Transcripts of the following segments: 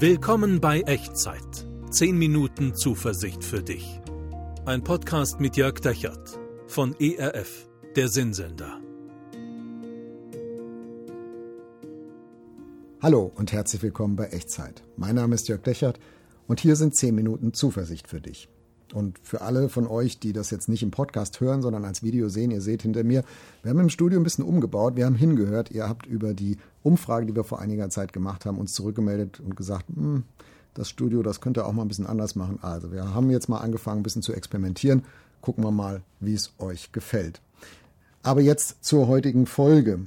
Willkommen bei Echtzeit. 10 Minuten Zuversicht für dich. Ein Podcast mit Jörg Dechert von ERF, der Sinnsender. Hallo und herzlich willkommen bei Echtzeit. Mein Name ist Jörg Dechert und hier sind 10 Minuten Zuversicht für dich. Und für alle von euch, die das jetzt nicht im Podcast hören, sondern als Video sehen, ihr seht hinter mir, wir haben im Studio ein bisschen umgebaut, wir haben hingehört, ihr habt über die Umfrage, die wir vor einiger Zeit gemacht haben, uns zurückgemeldet und gesagt, hm, das Studio, das könnt ihr auch mal ein bisschen anders machen. Also wir haben jetzt mal angefangen, ein bisschen zu experimentieren. Gucken wir mal, wie es euch gefällt. Aber jetzt zur heutigen Folge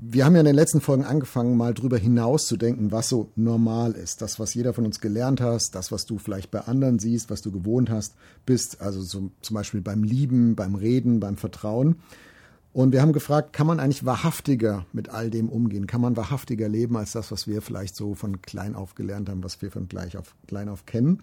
wir haben ja in den letzten Folgen angefangen, mal drüber hinaus zu denken, was so normal ist. Das, was jeder von uns gelernt hast, das, was du vielleicht bei anderen siehst, was du gewohnt hast, bist. Also so, zum Beispiel beim Lieben, beim Reden, beim Vertrauen. Und wir haben gefragt, kann man eigentlich wahrhaftiger mit all dem umgehen? Kann man wahrhaftiger leben als das, was wir vielleicht so von klein auf gelernt haben, was wir von gleich auf klein auf kennen?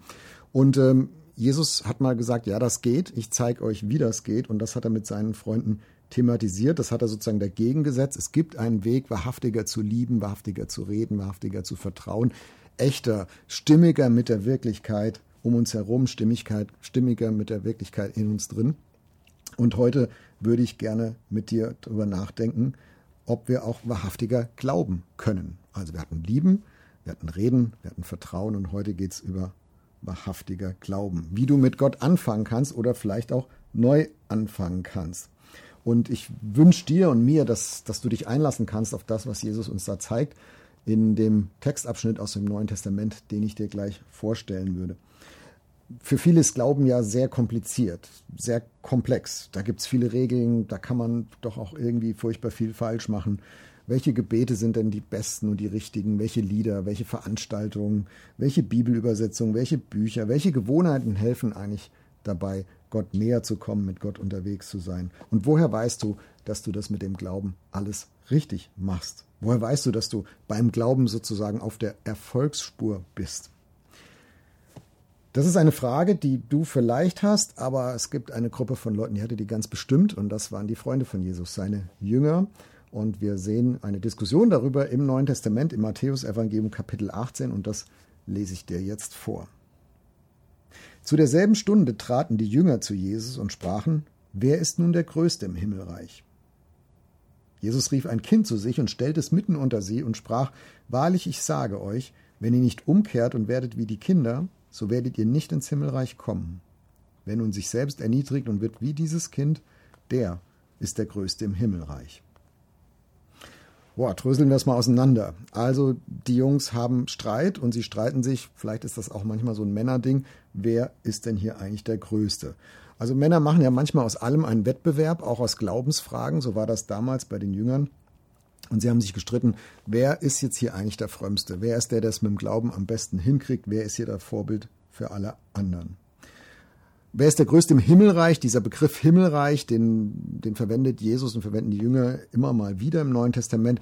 Und ähm, Jesus hat mal gesagt, ja, das geht. Ich zeige euch, wie das geht. Und das hat er mit seinen Freunden thematisiert. Das hat er sozusagen dagegen gesetzt. Es gibt einen Weg, wahrhaftiger zu lieben, wahrhaftiger zu reden, wahrhaftiger zu vertrauen, echter, stimmiger mit der Wirklichkeit um uns herum, Stimmigkeit, stimmiger mit der Wirklichkeit in uns drin. Und heute würde ich gerne mit dir darüber nachdenken, ob wir auch wahrhaftiger glauben können. Also wir hatten Lieben, wir hatten Reden, wir hatten Vertrauen und heute geht es über wahrhaftiger Glauben. Wie du mit Gott anfangen kannst oder vielleicht auch neu anfangen kannst. Und ich wünsche dir und mir, dass, dass du dich einlassen kannst auf das, was Jesus uns da zeigt, in dem Textabschnitt aus dem Neuen Testament, den ich dir gleich vorstellen würde. Für viele ist Glauben ja sehr kompliziert, sehr komplex. Da gibt es viele Regeln, da kann man doch auch irgendwie furchtbar viel falsch machen. Welche Gebete sind denn die besten und die richtigen? Welche Lieder, welche Veranstaltungen, welche Bibelübersetzungen, welche Bücher, welche Gewohnheiten helfen eigentlich dabei, Gott näher zu kommen, mit Gott unterwegs zu sein. Und woher weißt du, dass du das mit dem Glauben alles richtig machst? Woher weißt du, dass du beim Glauben sozusagen auf der Erfolgsspur bist? Das ist eine Frage, die du vielleicht hast, aber es gibt eine Gruppe von Leuten, die hatte die ganz bestimmt und das waren die Freunde von Jesus, seine Jünger. Und wir sehen eine Diskussion darüber im Neuen Testament, im Matthäusevangelium Kapitel 18 und das lese ich dir jetzt vor. Zu derselben Stunde traten die Jünger zu Jesus und sprachen, Wer ist nun der Größte im Himmelreich? Jesus rief ein Kind zu sich und stellte es mitten unter sie und sprach, Wahrlich, ich sage euch, wenn ihr nicht umkehrt und werdet wie die Kinder, so werdet ihr nicht ins Himmelreich kommen. Wer nun sich selbst erniedrigt und wird wie dieses Kind, der ist der Größte im Himmelreich. Boah, dröseln wir es mal auseinander. Also die Jungs haben Streit und sie streiten sich, vielleicht ist das auch manchmal so ein Männerding, wer ist denn hier eigentlich der Größte? Also Männer machen ja manchmal aus allem einen Wettbewerb, auch aus Glaubensfragen, so war das damals bei den Jüngern. Und sie haben sich gestritten, wer ist jetzt hier eigentlich der Frömmste? Wer ist der, der es mit dem Glauben am besten hinkriegt? Wer ist hier das Vorbild für alle anderen? Wer ist der Größte im Himmelreich? Dieser Begriff Himmelreich, den, den verwendet Jesus und verwenden die Jünger immer mal wieder im Neuen Testament.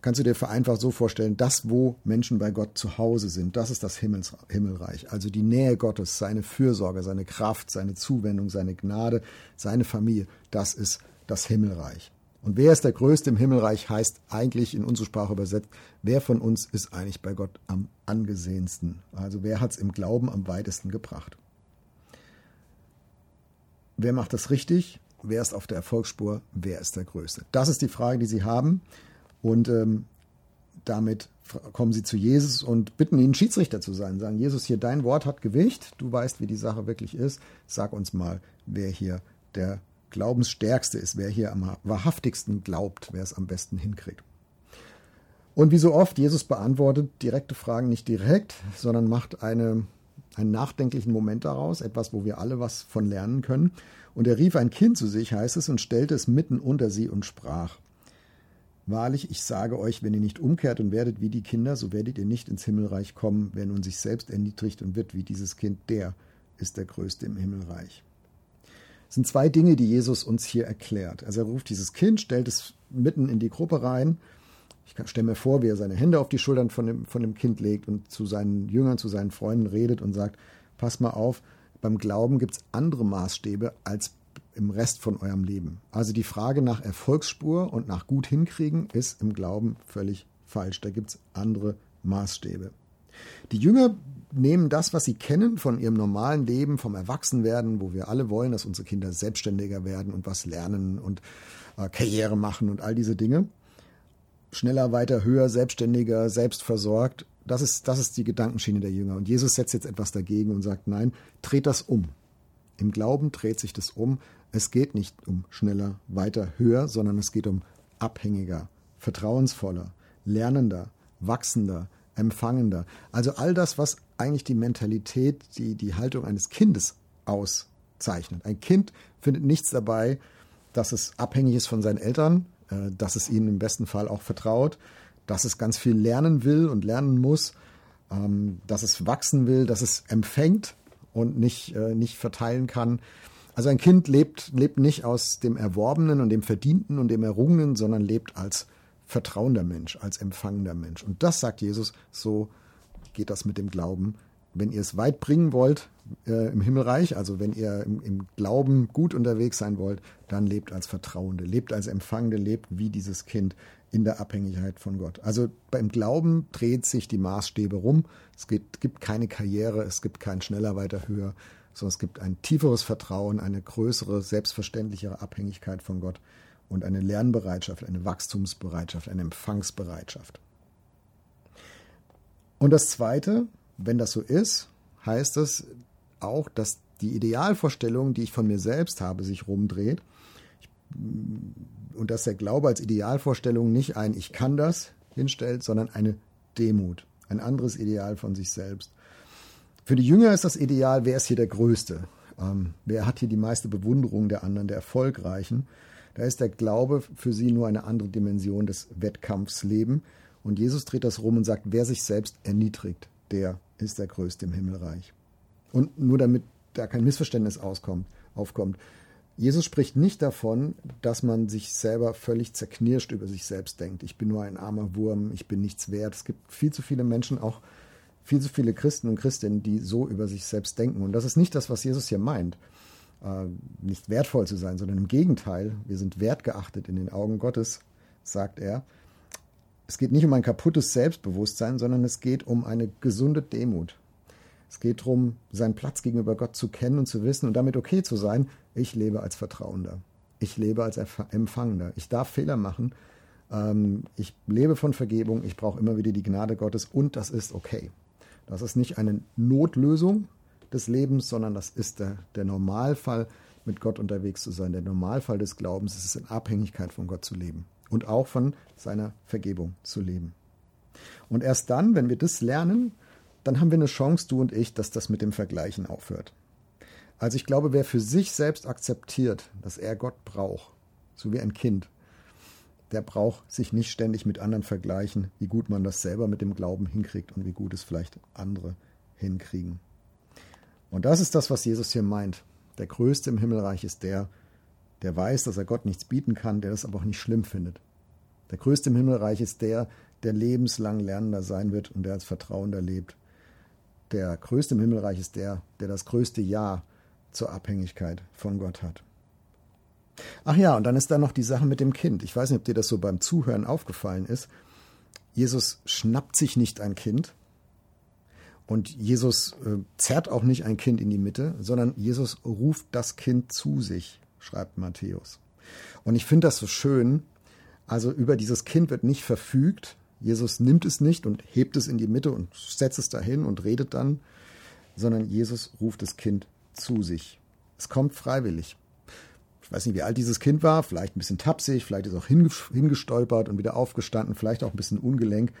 Kannst du dir vereinfacht so vorstellen, das, wo Menschen bei Gott zu Hause sind, das ist das Himmels, Himmelreich. Also die Nähe Gottes, seine Fürsorge, seine Kraft, seine Zuwendung, seine Gnade, seine Familie, das ist das Himmelreich. Und wer ist der Größte im Himmelreich, heißt eigentlich in unsere Sprache übersetzt, wer von uns ist eigentlich bei Gott am angesehensten? Also wer hat es im Glauben am weitesten gebracht? Wer macht das richtig? Wer ist auf der Erfolgsspur? Wer ist der Größte? Das ist die Frage, die Sie haben. Und ähm, damit kommen Sie zu Jesus und bitten ihn, Schiedsrichter zu sein. Sagen, Jesus, hier dein Wort hat Gewicht. Du weißt, wie die Sache wirklich ist. Sag uns mal, wer hier der Glaubensstärkste ist, wer hier am wahrhaftigsten glaubt, wer es am besten hinkriegt. Und wie so oft, Jesus beantwortet direkte Fragen nicht direkt, sondern macht eine einen nachdenklichen Moment daraus, etwas, wo wir alle was von lernen können. Und er rief ein Kind zu sich, heißt es, und stellte es mitten unter sie und sprach. Wahrlich, ich sage euch, wenn ihr nicht umkehrt und werdet wie die Kinder, so werdet ihr nicht ins Himmelreich kommen. Wer nun sich selbst erniedrigt und wird wie dieses Kind, der ist der Größte im Himmelreich. Es sind zwei Dinge, die Jesus uns hier erklärt. Also er ruft dieses Kind, stellt es mitten in die Gruppe rein ich stelle mir vor, wie er seine Hände auf die Schultern von dem, von dem Kind legt und zu seinen Jüngern, zu seinen Freunden redet und sagt, pass mal auf, beim Glauben gibt es andere Maßstäbe als im Rest von eurem Leben. Also die Frage nach Erfolgsspur und nach gut hinkriegen ist im Glauben völlig falsch. Da gibt es andere Maßstäbe. Die Jünger nehmen das, was sie kennen von ihrem normalen Leben, vom Erwachsenwerden, wo wir alle wollen, dass unsere Kinder selbstständiger werden und was lernen und äh, Karriere machen und all diese Dinge. Schneller, weiter, höher, selbstständiger, selbstversorgt. Das ist, das ist die Gedankenschiene der Jünger. Und Jesus setzt jetzt etwas dagegen und sagt, nein, dreht das um. Im Glauben dreht sich das um. Es geht nicht um schneller, weiter, höher, sondern es geht um abhängiger, vertrauensvoller, lernender, wachsender, empfangender. Also all das, was eigentlich die Mentalität, die, die Haltung eines Kindes auszeichnet. Ein Kind findet nichts dabei, dass es abhängig ist von seinen Eltern, dass es ihnen im besten Fall auch vertraut, dass es ganz viel lernen will und lernen muss, ähm, dass es wachsen will, dass es empfängt und nicht, äh, nicht verteilen kann. Also ein Kind lebt, lebt nicht aus dem Erworbenen und dem Verdienten und dem Errungenen, sondern lebt als vertrauender Mensch, als empfangender Mensch. Und das sagt Jesus, so geht das mit dem Glauben. Wenn ihr es weit bringen wollt äh, im Himmelreich, also wenn ihr im, im, Glauben gut unterwegs sein wollt, dann lebt als Vertrauende, lebt als Empfangende, lebt wie dieses Kind in der Abhängigkeit von Gott. Also beim Glauben dreht sich die Maßstäbe rum. Es gibt, gibt keine Karriere, es gibt kein schneller, weiter, höher, sondern es gibt ein tieferes Vertrauen, eine größere, selbstverständlichere Abhängigkeit von Gott und eine Lernbereitschaft, eine Wachstumsbereitschaft, eine Empfangsbereitschaft. Und das Zweite, wenn das so ist, heißt es auch, dass die Idealvorstellung, die ich von mir selbst habe, sich rumdreht. Und dass der Glaube als Idealvorstellung nicht ein Ich kann das hinstellt, sondern eine Demut, ein anderes Ideal von sich selbst. Für die Jünger ist das Ideal, wer ist hier der Größte? Ähm, wer hat hier die meiste Bewunderung der anderen, der Erfolgreichen? Da ist der Glaube für sie nur eine andere Dimension des Wettkampfsleben. Und Jesus dreht das rum und sagt, wer sich selbst erniedrigt, der ist der Größte im Himmelreich. Und nur damit da kein Missverständnis auskommt, aufkommt. Jesus spricht nicht davon, dass man sich selber völlig zerknirscht über sich selbst denkt. Ich bin nur ein armer Wurm, ich bin nichts wert. Es gibt viel zu viele Menschen, auch viel zu viele Christen und Christinnen, die so über sich selbst denken. Und das ist nicht das, was Jesus hier meint äh, nicht wertvoll zu sein, sondern im Gegenteil, wir sind wertgeachtet in den Augen Gottes, sagt er. Es geht nicht um ein kaputtes Selbstbewusstsein, sondern es geht um eine gesunde Demut. Es geht darum, seinen Platz gegenüber Gott zu kennen und zu wissen und damit okay zu sein. Ich lebe als Vertrauender. Ich lebe als Empfangender. Ich darf Fehler machen. Ähm, ich lebe von Vergebung. Ich brauche immer wieder die Gnade Gottes und das ist okay. Das ist nicht eine Notlösung, des Lebens, sondern das ist der, der Normalfall, mit Gott unterwegs zu sein. Der Normalfall des Glaubens ist es, in Abhängigkeit von Gott zu leben und auch von seiner Vergebung zu leben. Und erst dann, wenn wir das lernen, dann haben wir eine Chance, du und ich, dass das mit dem Vergleichen aufhört. Also ich glaube, wer für sich selbst akzeptiert, dass er Gott braucht, so wie ein Kind, der braucht sich nicht ständig mit anderen vergleichen, wie gut man das selber mit dem Glauben hinkriegt und wie gut es vielleicht andere hinkriegen. Und das ist das, was Jesus hier meint. Der Größte im Himmelreich ist der, der weiß, dass er Gott nichts bieten kann, der das aber auch nicht schlimm findet. Der Größte im Himmelreich ist der, der lebenslang Lernender sein wird und der als Vertrauender lebt. Der Größte im Himmelreich ist der, der das größte Ja zur Abhängigkeit von Gott hat. Ach ja, und dann ist da noch die Sache mit dem Kind. Ich weiß nicht, ob dir das so beim Zuhören aufgefallen ist. Jesus schnappt sich nicht ein Kind, und Jesus äh, zerrt auch nicht ein Kind in die Mitte, sondern Jesus ruft das Kind zu sich, schreibt Matthäus. Und ich finde das so schön. Also über dieses Kind wird nicht verfügt. Jesus nimmt es nicht und hebt es in die Mitte und setzt es dahin und redet dann, sondern Jesus ruft das Kind zu sich. Es kommt freiwillig. Ich weiß nicht, wie alt dieses Kind war, vielleicht ein bisschen tapsig, vielleicht ist auch hingestolpert und wieder aufgestanden, vielleicht auch ein bisschen ungelenk.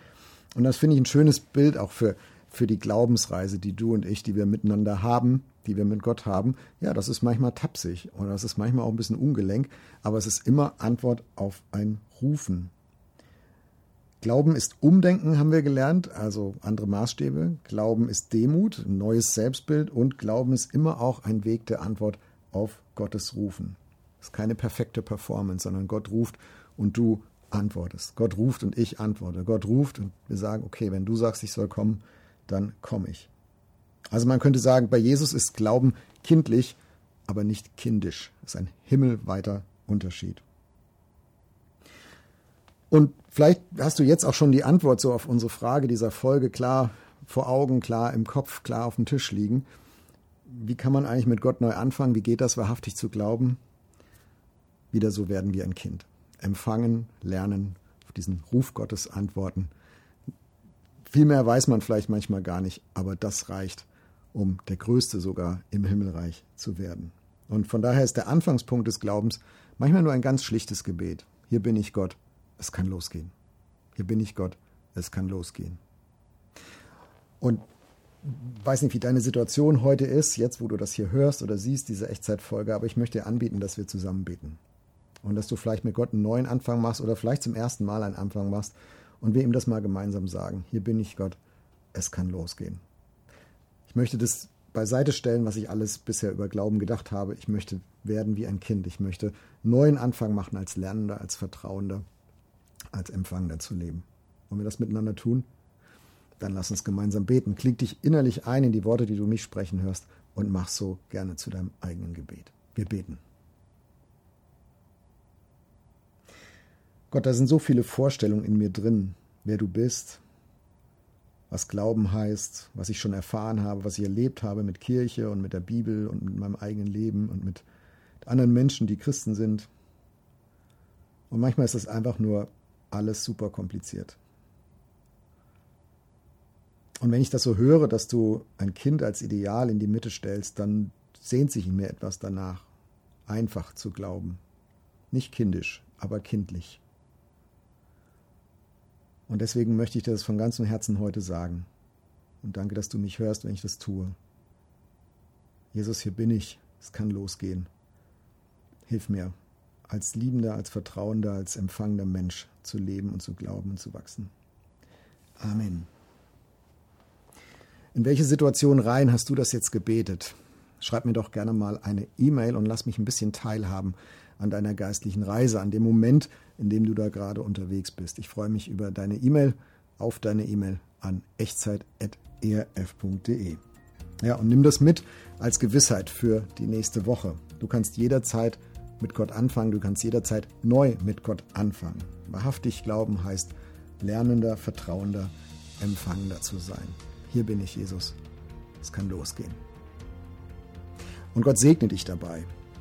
Und das finde ich ein schönes Bild auch für, für die Glaubensreise, die du und ich, die wir miteinander haben, die wir mit Gott haben, ja, das ist manchmal tapsig oder das ist manchmal auch ein bisschen ungelenk, aber es ist immer Antwort auf ein Rufen. Glauben ist Umdenken, haben wir gelernt, also andere Maßstäbe. Glauben ist Demut, neues Selbstbild und Glauben ist immer auch ein Weg der Antwort auf Gottes Rufen. Es ist keine perfekte Performance, sondern Gott ruft und du antwortest. Gott ruft und ich antworte. Gott ruft und wir sagen, okay, wenn du sagst, ich soll kommen, dann komme ich. Also man könnte sagen, bei Jesus ist Glauben kindlich, aber nicht kindisch. Das ist ein himmelweiter Unterschied. Und vielleicht hast du jetzt auch schon die Antwort so auf unsere Frage dieser Folge klar vor Augen, klar im Kopf, klar auf dem Tisch liegen. Wie kann man eigentlich mit Gott neu anfangen? Wie geht das wahrhaftig zu glauben? Wieder so werden wie ein Kind. Empfangen, lernen, auf diesen Ruf Gottes antworten. Viel mehr weiß man vielleicht manchmal gar nicht, aber das reicht, um der Größte sogar im Himmelreich zu werden. Und von daher ist der Anfangspunkt des Glaubens manchmal nur ein ganz schlichtes Gebet. Hier bin ich Gott, es kann losgehen. Hier bin ich Gott, es kann losgehen. Und weiß nicht, wie deine Situation heute ist, jetzt wo du das hier hörst oder siehst, diese Echtzeitfolge, aber ich möchte dir anbieten, dass wir zusammen beten. Und dass du vielleicht mit Gott einen neuen Anfang machst oder vielleicht zum ersten Mal einen Anfang machst und wir ihm das mal gemeinsam sagen. Hier bin ich Gott, es kann losgehen. Ich möchte das beiseite stellen, was ich alles bisher über Glauben gedacht habe. Ich möchte werden wie ein Kind. Ich möchte neuen Anfang machen als Lernender, als Vertrauender, als Empfangender zu leben. Wollen wir das miteinander tun? Dann lass uns gemeinsam beten. Kling dich innerlich ein in die Worte, die du mich sprechen hörst und mach so gerne zu deinem eigenen Gebet. Wir beten. Gott, da sind so viele Vorstellungen in mir drin, wer du bist, was Glauben heißt, was ich schon erfahren habe, was ich erlebt habe mit Kirche und mit der Bibel und mit meinem eigenen Leben und mit anderen Menschen, die Christen sind. Und manchmal ist das einfach nur alles super kompliziert. Und wenn ich das so höre, dass du ein Kind als Ideal in die Mitte stellst, dann sehnt sich in mir etwas danach, einfach zu glauben. Nicht kindisch, aber kindlich. Und deswegen möchte ich dir das von ganzem Herzen heute sagen. Und danke, dass du mich hörst, wenn ich das tue. Jesus, hier bin ich. Es kann losgehen. Hilf mir, als liebender, als vertrauender, als empfangender Mensch zu leben und zu glauben und zu wachsen. Amen. In welche Situation rein hast du das jetzt gebetet? Schreib mir doch gerne mal eine E-Mail und lass mich ein bisschen teilhaben an deiner geistlichen Reise, an dem Moment, in dem du da gerade unterwegs bist. Ich freue mich über deine E-Mail, auf deine E-Mail an echtzeit.erf.de. Ja, und nimm das mit als Gewissheit für die nächste Woche. Du kannst jederzeit mit Gott anfangen, du kannst jederzeit neu mit Gott anfangen. Wahrhaftig glauben heißt lernender, vertrauender, empfangender zu sein. Hier bin ich, Jesus. Es kann losgehen. Und Gott segne dich dabei.